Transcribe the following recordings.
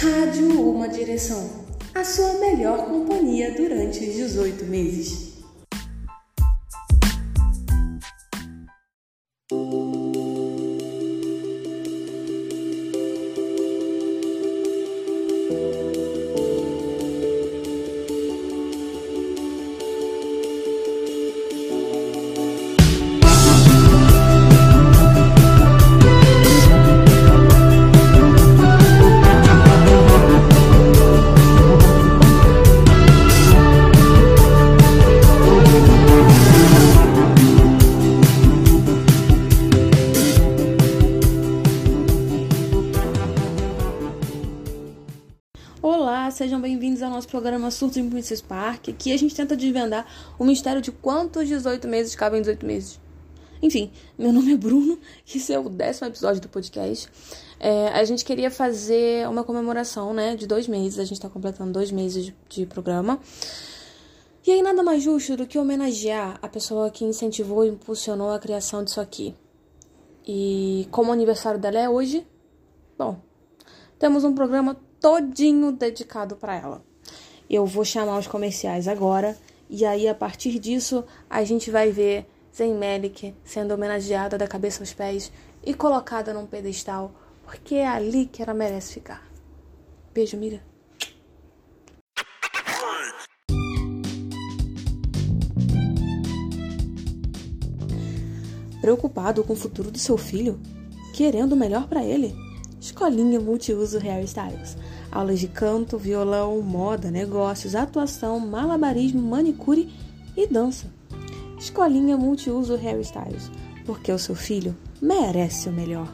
Rádio Uma Direção, a sua melhor companhia durante os 18 meses. Nosso programa Surtos em Princess Park. Aqui a gente tenta desvendar o mistério de quantos 18 meses cabem em 18 meses. Enfim, meu nome é Bruno, esse é o décimo episódio do podcast. É, a gente queria fazer uma comemoração, né, de dois meses, a gente tá completando dois meses de, de programa. E aí, nada mais justo do que homenagear a pessoa que incentivou e impulsionou a criação disso aqui. E como o aniversário dela é hoje, bom, temos um programa todinho dedicado para ela. Eu vou chamar os comerciais agora e aí a partir disso a gente vai ver Zen Melik sendo homenageada da cabeça aos pés e colocada num pedestal, porque é ali que ela merece ficar. Beijo, Mira. Preocupado com o futuro do seu filho? Querendo o melhor para ele? Escolinha Multiuso Hairstyles. Aulas de canto, violão, moda, negócios, atuação, malabarismo, manicure e dança. Escolinha Multiuso Hairstyles. Porque o seu filho merece o melhor.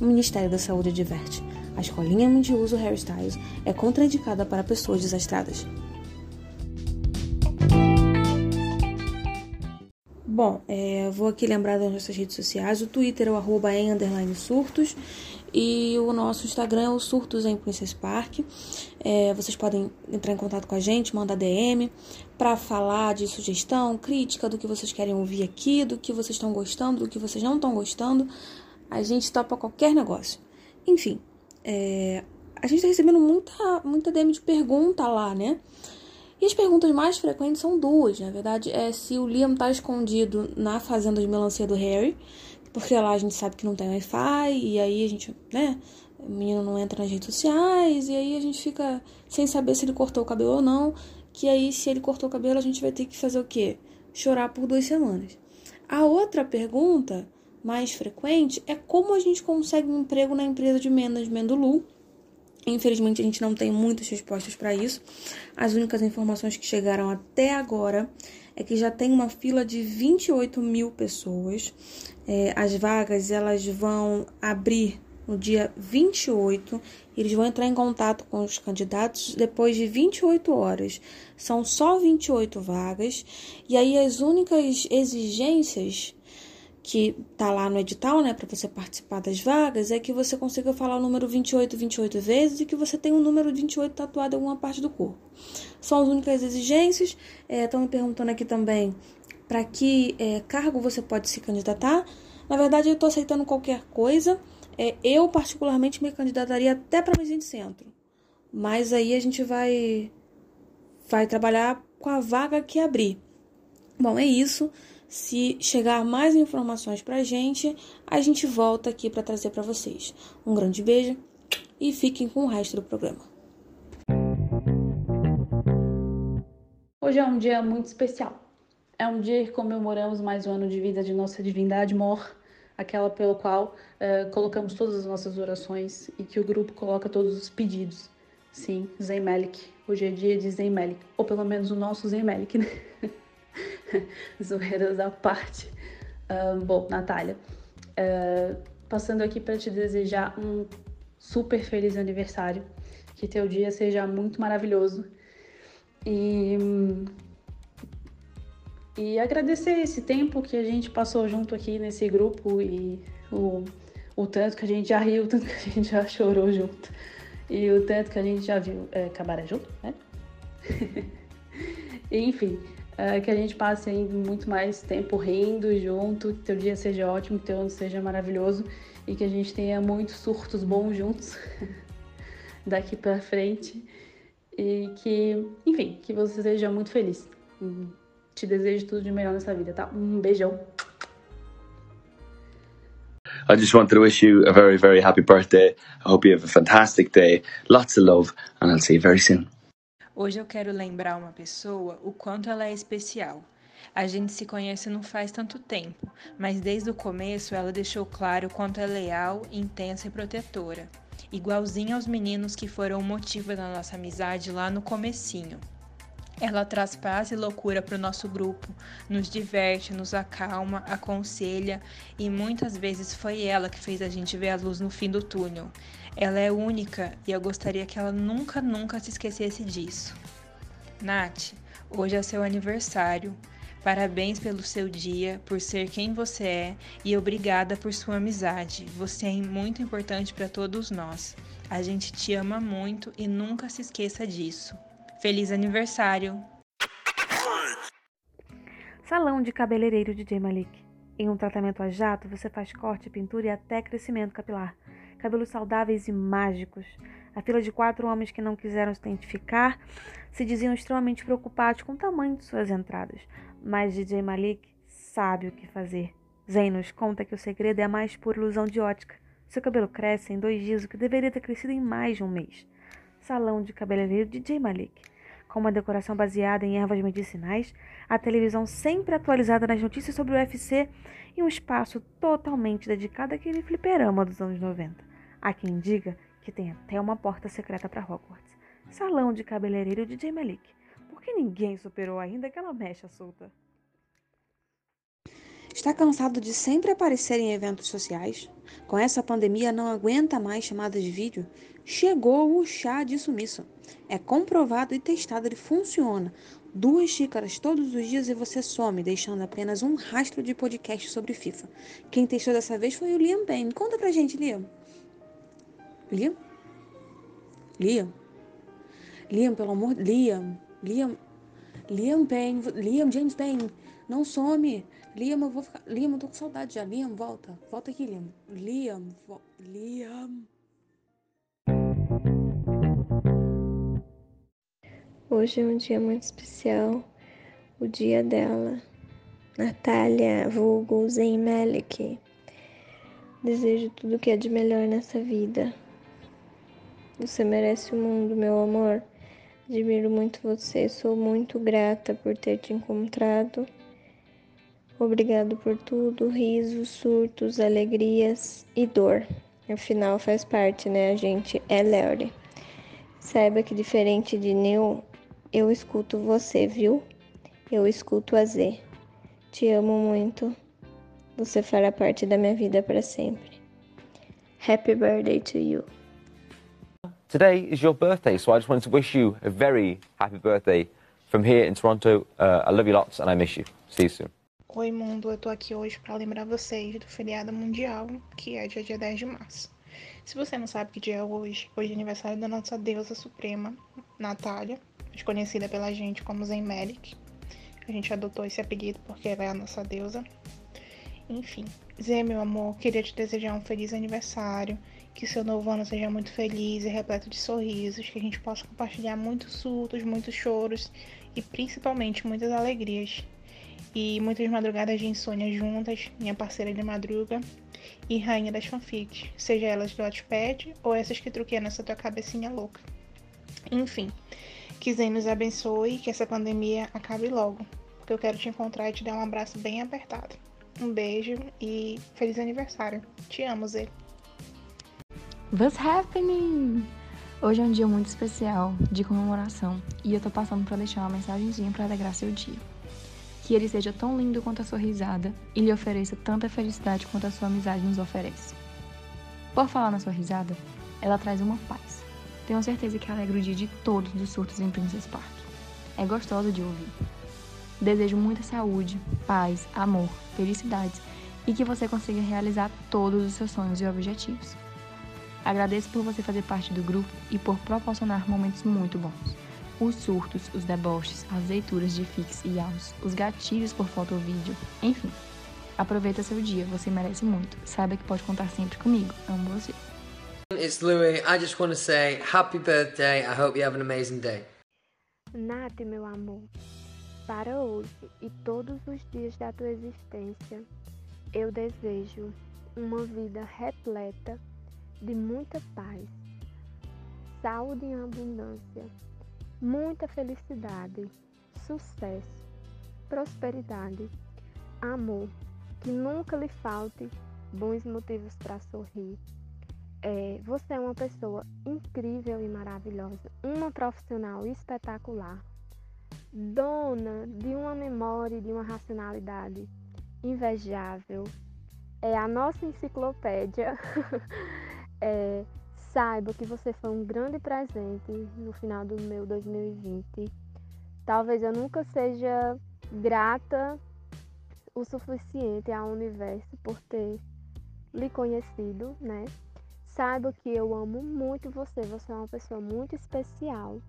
O Ministério da Saúde adverte. A escolinha multiuso Hairstyles é contraindicada para pessoas desastradas. Bom, é, vou aqui lembrar das nossas redes sociais. O Twitter é o arroba em surtos e o nosso Instagram é o Surtos em Princess Park. É, vocês podem entrar em contato com a gente, mandar DM para falar de sugestão, crítica do que vocês querem ouvir aqui, do que vocês estão gostando, do que vocês não estão gostando. A gente topa qualquer negócio. Enfim, é, a gente está recebendo muita, muita DM de pergunta lá, né? E as perguntas mais frequentes são duas, na verdade, é se o Liam tá escondido na fazenda de melancia do Harry, porque lá a gente sabe que não tem Wi-Fi, e aí a gente, né? O menino não entra nas redes sociais, e aí a gente fica sem saber se ele cortou o cabelo ou não. Que aí, se ele cortou o cabelo, a gente vai ter que fazer o quê? Chorar por duas semanas. A outra pergunta mais frequente é como a gente consegue um emprego na empresa de management do Lu. Infelizmente, a gente não tem muitas respostas para isso. As únicas informações que chegaram até agora é que já tem uma fila de 28 mil pessoas. É, as vagas elas vão abrir no dia 28. Eles vão entrar em contato com os candidatos depois de 28 horas. São só 28 vagas. E aí as únicas exigências que tá lá no edital, né, para você participar das vagas, é que você consiga falar o número 28 28 vezes e que você tenha o número 28 tatuado em alguma parte do corpo. São as únicas exigências. Estão é, me perguntando aqui também para que é, cargo você pode se candidatar. Na verdade, eu estou aceitando qualquer coisa. É, eu, particularmente, me candidataria até para presidente de centro. Mas aí a gente vai, vai trabalhar com a vaga que abrir. Bom, é isso. Se chegar mais informações para a gente, a gente volta aqui para trazer para vocês. Um grande beijo e fiquem com o resto do programa. Hoje é um dia muito especial. É um dia que comemoramos mais um ano de vida de nossa divindade Mor, aquela pelo qual uh, colocamos todas as nossas orações e que o grupo coloca todos os pedidos. Sim, Zemelik. Hoje é dia de Zemelik, ou pelo menos o nosso Zemelik, né? Zoeiras à parte. Uh, bom, Natália, uh, passando aqui para te desejar um super feliz aniversário, que teu dia seja muito maravilhoso e e agradecer esse tempo que a gente passou junto aqui nesse grupo e o, o tanto que a gente já riu, o tanto que a gente já chorou junto e o tanto que a gente já viu é, cabaré junto, né? Enfim, é, que a gente passe ainda muito mais tempo rindo junto, que teu dia seja ótimo, que teu ano seja maravilhoso e que a gente tenha muitos surtos bons juntos. daqui para frente e que, enfim, que você seja muito feliz. Te desejo tudo de melhor nessa vida, tá? Um beijão. I just wanted to wish you a very, very happy birthday. I hope you have a fantastic day, lots of love, and I'll see you very soon. Hoje eu quero lembrar uma pessoa o quanto ela é especial. A gente se conhece não faz tanto tempo, mas desde o começo ela deixou claro o quanto é leal, intensa e protetora. Igualzinha aos meninos que foram o motivo da nossa amizade lá no comecinho. Ela traz paz e loucura para o nosso grupo, nos diverte, nos acalma, aconselha e muitas vezes foi ela que fez a gente ver a luz no fim do túnel. Ela é única e eu gostaria que ela nunca, nunca se esquecesse disso. Nath, hoje é seu aniversário. Parabéns pelo seu dia, por ser quem você é e obrigada por sua amizade. Você é muito importante para todos nós. A gente te ama muito e nunca se esqueça disso. Feliz aniversário! Salão de cabeleireiro de J Malik. Em um tratamento a jato, você faz corte, pintura e até crescimento capilar. Cabelos saudáveis e mágicos. A fila de quatro homens que não quiseram se identificar se diziam extremamente preocupados com o tamanho de suas entradas. Mas DJ Malik sabe o que fazer. Zen nos conta que o segredo é a mais pura ilusão de ótica. Seu cabelo cresce em dois dias, o que deveria ter crescido em mais de um mês. Salão de cabeleireiro DJ Malik. Com uma decoração baseada em ervas medicinais, a televisão sempre atualizada nas notícias sobre o UFC e um espaço totalmente dedicado àquele fliperama dos anos 90. Há quem diga que tem até uma porta secreta para Hogwarts. Salão de cabeleireiro DJ Malik. Porque ninguém superou ainda aquela mecha solta. Está cansado de sempre aparecer em eventos sociais? Com essa pandemia não aguenta mais chamadas de vídeo? Chegou o chá de sumiço. É comprovado e testado, ele funciona. Duas xícaras todos os dias e você some, deixando apenas um rastro de podcast sobre FIFA. Quem testou dessa vez foi o Liam Payne. Conta pra gente, Liam. Liam? Liam? Liam, pelo amor de Liam. Liam. Liam Payne. Liam James Payne. Não some. Liam, eu vou ficar. Liam, eu tô com saudade já. Liam, volta. Volta aqui, Liam. Liam. Vo... Liam. Hoje é um dia muito especial. O dia dela. Natália, vulgo Zen Malik. Desejo tudo que é de melhor nessa vida. Você merece o mundo, meu amor. Admiro muito você, sou muito grata por ter te encontrado. Obrigado por tudo, risos, surtos, alegrias e dor. Afinal, faz parte, né? A gente é Léore. Saiba que diferente de Neil, eu escuto você, viu? Eu escuto a Z. Te amo muito. Você fará parte da minha vida para sempre. Happy birthday to you. Today is your birthday, so I just wanted to wish you a very happy birthday from here in Toronto. Uh, I love you lots and I miss you. See you soon. Oi, mundo. Eu tô aqui hoje para lembrar vocês do feriado mundial, que é dia, dia 10 de março. Se você não sabe que dia é hoje, hoje é aniversário da nossa deusa suprema, Natália, conhecida pela gente como Zen Malik. A gente adotou esse apelido porque ela é a nossa deusa. Enfim, Zé, meu amor, queria te desejar um feliz aniversário, que seu novo ano seja muito feliz e repleto de sorrisos, que a gente possa compartilhar muitos surtos, muitos choros e principalmente muitas alegrias. E muitas madrugadas de insônia juntas, minha parceira de madruga e rainha das fanfics, seja elas do Wattpad ou essas que truqueiam nessa tua cabecinha louca. Enfim, que Zen nos abençoe e que essa pandemia acabe logo, porque eu quero te encontrar e te dar um abraço bem apertado. Um beijo e feliz aniversário. Te amo, Zé. What's happening? Hoje é um dia muito especial, de comemoração, e eu tô passando para deixar uma mensagenzinha para alegrar seu dia. Que ele seja tão lindo quanto a sua risada e lhe ofereça tanta felicidade quanto a sua amizade nos oferece. Por falar na sua risada, ela traz uma paz. Tenho certeza que alegra o dia de todos dos surtos em Princess Park. É gostoso de ouvir. Desejo muita saúde, paz, amor, felicidades e que você consiga realizar todos os seus sonhos e objetivos. Agradeço por você fazer parte do grupo e por proporcionar momentos muito bons. Os surtos, os deboches, as leituras de fix e aos, os gatilhos por foto ou vídeo, enfim. Aproveita seu dia, você merece muito. Saiba que pode contar sempre comigo. Amo você. It's Louis. I just want to say happy birthday. I hope you have an amazing day. Nath, meu amor, para hoje e todos os dias da tua existência, eu desejo uma vida repleta de muita paz, saúde em abundância, muita felicidade, sucesso, prosperidade, amor, que nunca lhe falte bons motivos para sorrir. É, você é uma pessoa incrível e maravilhosa, uma profissional espetacular, dona de uma memória e de uma racionalidade invejável. É a nossa enciclopédia. é, saiba que você foi um grande presente no final do meu 2020. Talvez eu nunca seja grata o suficiente ao universo por ter lhe conhecido, né? Saiba que eu amo muito você, você é uma pessoa muito especial.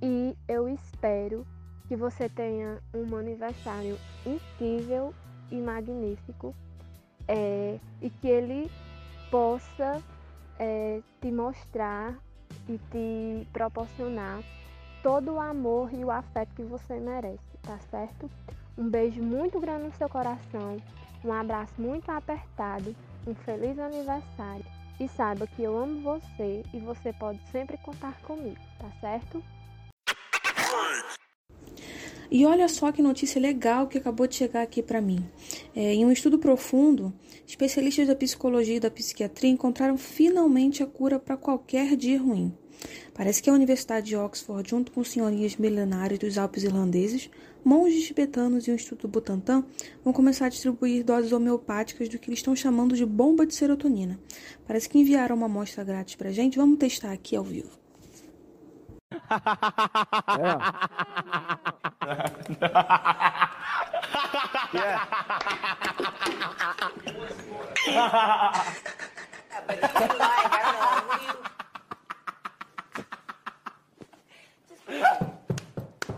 E eu espero que você tenha um aniversário incrível e magnífico é, e que ele possa é, te mostrar e te proporcionar todo o amor e o afeto que você merece, tá certo? Um beijo muito grande no seu coração, um abraço muito apertado, um feliz aniversário e saiba que eu amo você e você pode sempre contar comigo, tá certo? E olha só que notícia legal que acabou de chegar aqui para mim. É, em um estudo profundo, especialistas da psicologia e da psiquiatria encontraram finalmente a cura para qualquer dia ruim. Parece que a Universidade de Oxford, junto com senhorias milenares dos Alpes irlandeses, monges tibetanos e o Instituto Butantan, vão começar a distribuir doses homeopáticas do que eles estão chamando de bomba de serotonina. Parece que enviaram uma amostra grátis pra gente. Vamos testar aqui ao vivo.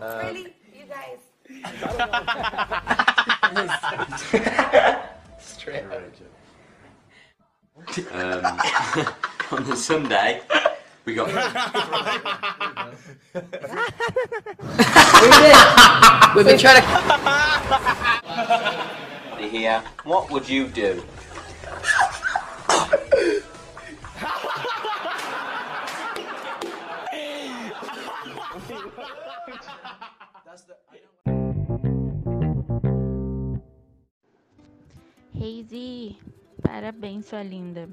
really? You guys? Straight um, on the Sunday, we got. We've been trying to. Here, what would you do? Hazy, parabéns, sua linda.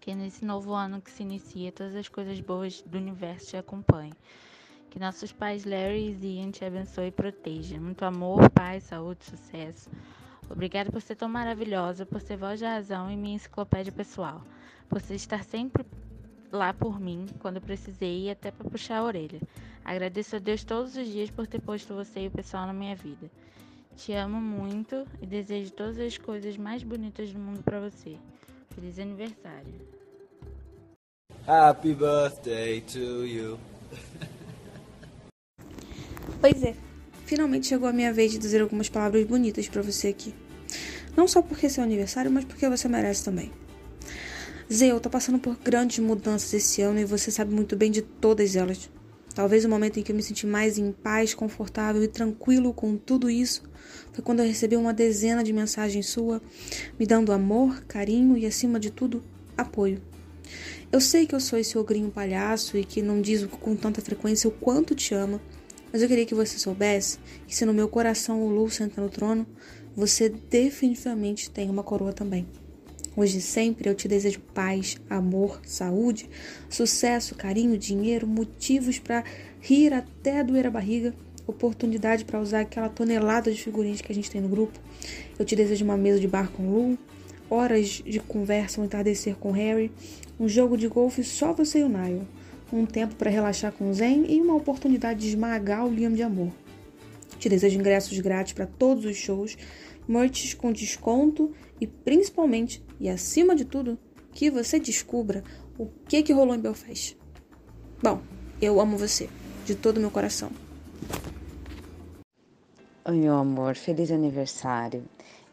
Que nesse novo ano que se inicia, todas as coisas boas do universo te acompanhem. Que nossos pais Larry e Ian te abençoe e proteja. Muito amor, paz, saúde, sucesso. Obrigada por ser tão maravilhosa, por ser voz da razão e minha enciclopédia pessoal. Por você estar sempre lá por mim quando precisei e até para puxar a orelha. Agradeço a Deus todos os dias por ter posto você e o pessoal na minha vida. Te amo muito e desejo todas as coisas mais bonitas do mundo para você. Feliz aniversário. Happy birthday to you. Pois é, finalmente chegou a minha vez de dizer algumas palavras bonitas para você aqui. Não só porque é seu aniversário, mas porque você merece também. Zé, eu tô passando por grandes mudanças esse ano e você sabe muito bem de todas elas. Talvez o momento em que eu me senti mais em paz, confortável e tranquilo com tudo isso foi quando eu recebi uma dezena de mensagens sua, me dando amor, carinho e, acima de tudo, apoio. Eu sei que eu sou esse ogrinho palhaço e que não diz com tanta frequência o quanto te ama, mas eu queria que você soubesse que se no meu coração o Lu senta no trono, você definitivamente tem uma coroa também. Hoje e sempre eu te desejo paz, amor, saúde, sucesso, carinho, dinheiro, motivos para rir até doer a barriga oportunidade para usar aquela tonelada de figurinhas que a gente tem no grupo. Eu te desejo uma mesa de bar com Lu, horas de conversa, um entardecer com Harry, um jogo de golfe só você e o Niall, um tempo para relaxar com o Zen e uma oportunidade de esmagar o Liam de amor. Te desejo ingressos grátis para todos os shows, merch com desconto e principalmente, e acima de tudo, que você descubra o que que rolou em Belfast. Bom, eu amo você, de todo o meu coração. Oi, meu amor, feliz aniversário.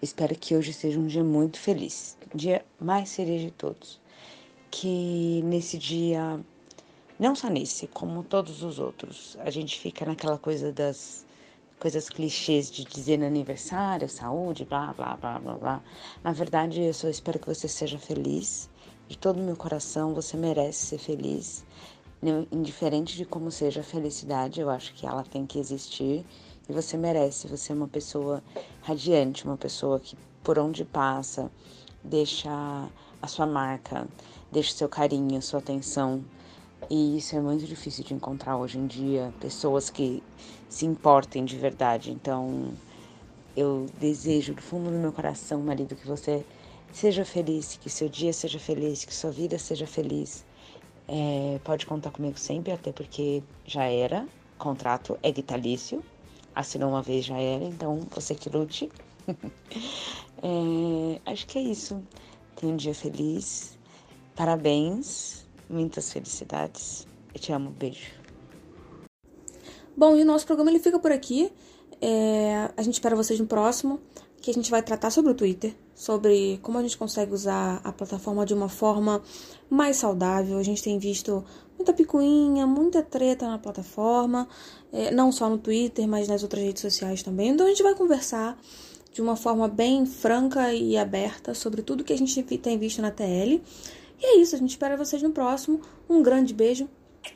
Espero que hoje seja um dia muito feliz, o dia mais feliz de todos. que nesse dia, não só nesse, como todos os outros, a gente fica naquela coisa das coisas clichês de dizer no aniversário, saúde, blá, blá, blá, blá, blá. Na verdade, eu só espero que você seja feliz. De todo o meu coração, você merece ser feliz. Indiferente de como seja a felicidade, eu acho que ela tem que existir e você merece. Você é uma pessoa radiante, uma pessoa que por onde passa deixa a sua marca, deixa seu carinho, sua atenção. E isso é muito difícil de encontrar hoje em dia, pessoas que se importem de verdade. Então, eu desejo do fundo do meu coração, marido, que você seja feliz, que seu dia seja feliz, que sua vida seja feliz. É, pode contar comigo sempre, até porque já era, contrato é vitalício, assinou uma vez já era, então você que lute. é, acho que é isso. Tenha um dia feliz. Parabéns, muitas felicidades. Eu te amo, beijo. Bom, e o nosso programa ele fica por aqui. É, a gente espera vocês no próximo, que a gente vai tratar sobre o Twitter, sobre como a gente consegue usar a plataforma de uma forma mais saudável. A gente tem visto muita picuinha, muita treta na plataforma, é, não só no Twitter, mas nas outras redes sociais também. Então a gente vai conversar de uma forma bem franca e aberta sobre tudo que a gente tem visto na TL. E é isso, a gente espera vocês no próximo. Um grande beijo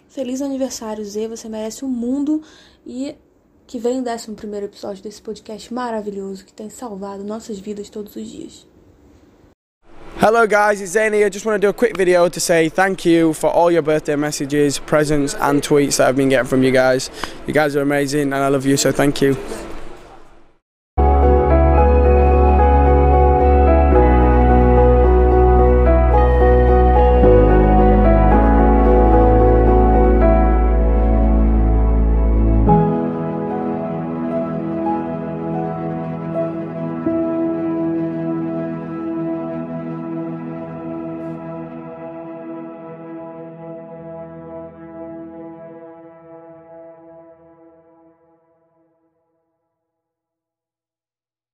Feliz aniversário, Zê. Você merece o um mundo. E que venha o 11 episódio desse podcast maravilhoso que tem salvado nossas vidas todos os dias. Hello guys, it's Zane here. Just want to do a quick video to say thank you for all your birthday messages, presents and tweets that I've been getting from you guys. You guys are amazing and I love you, so thank you.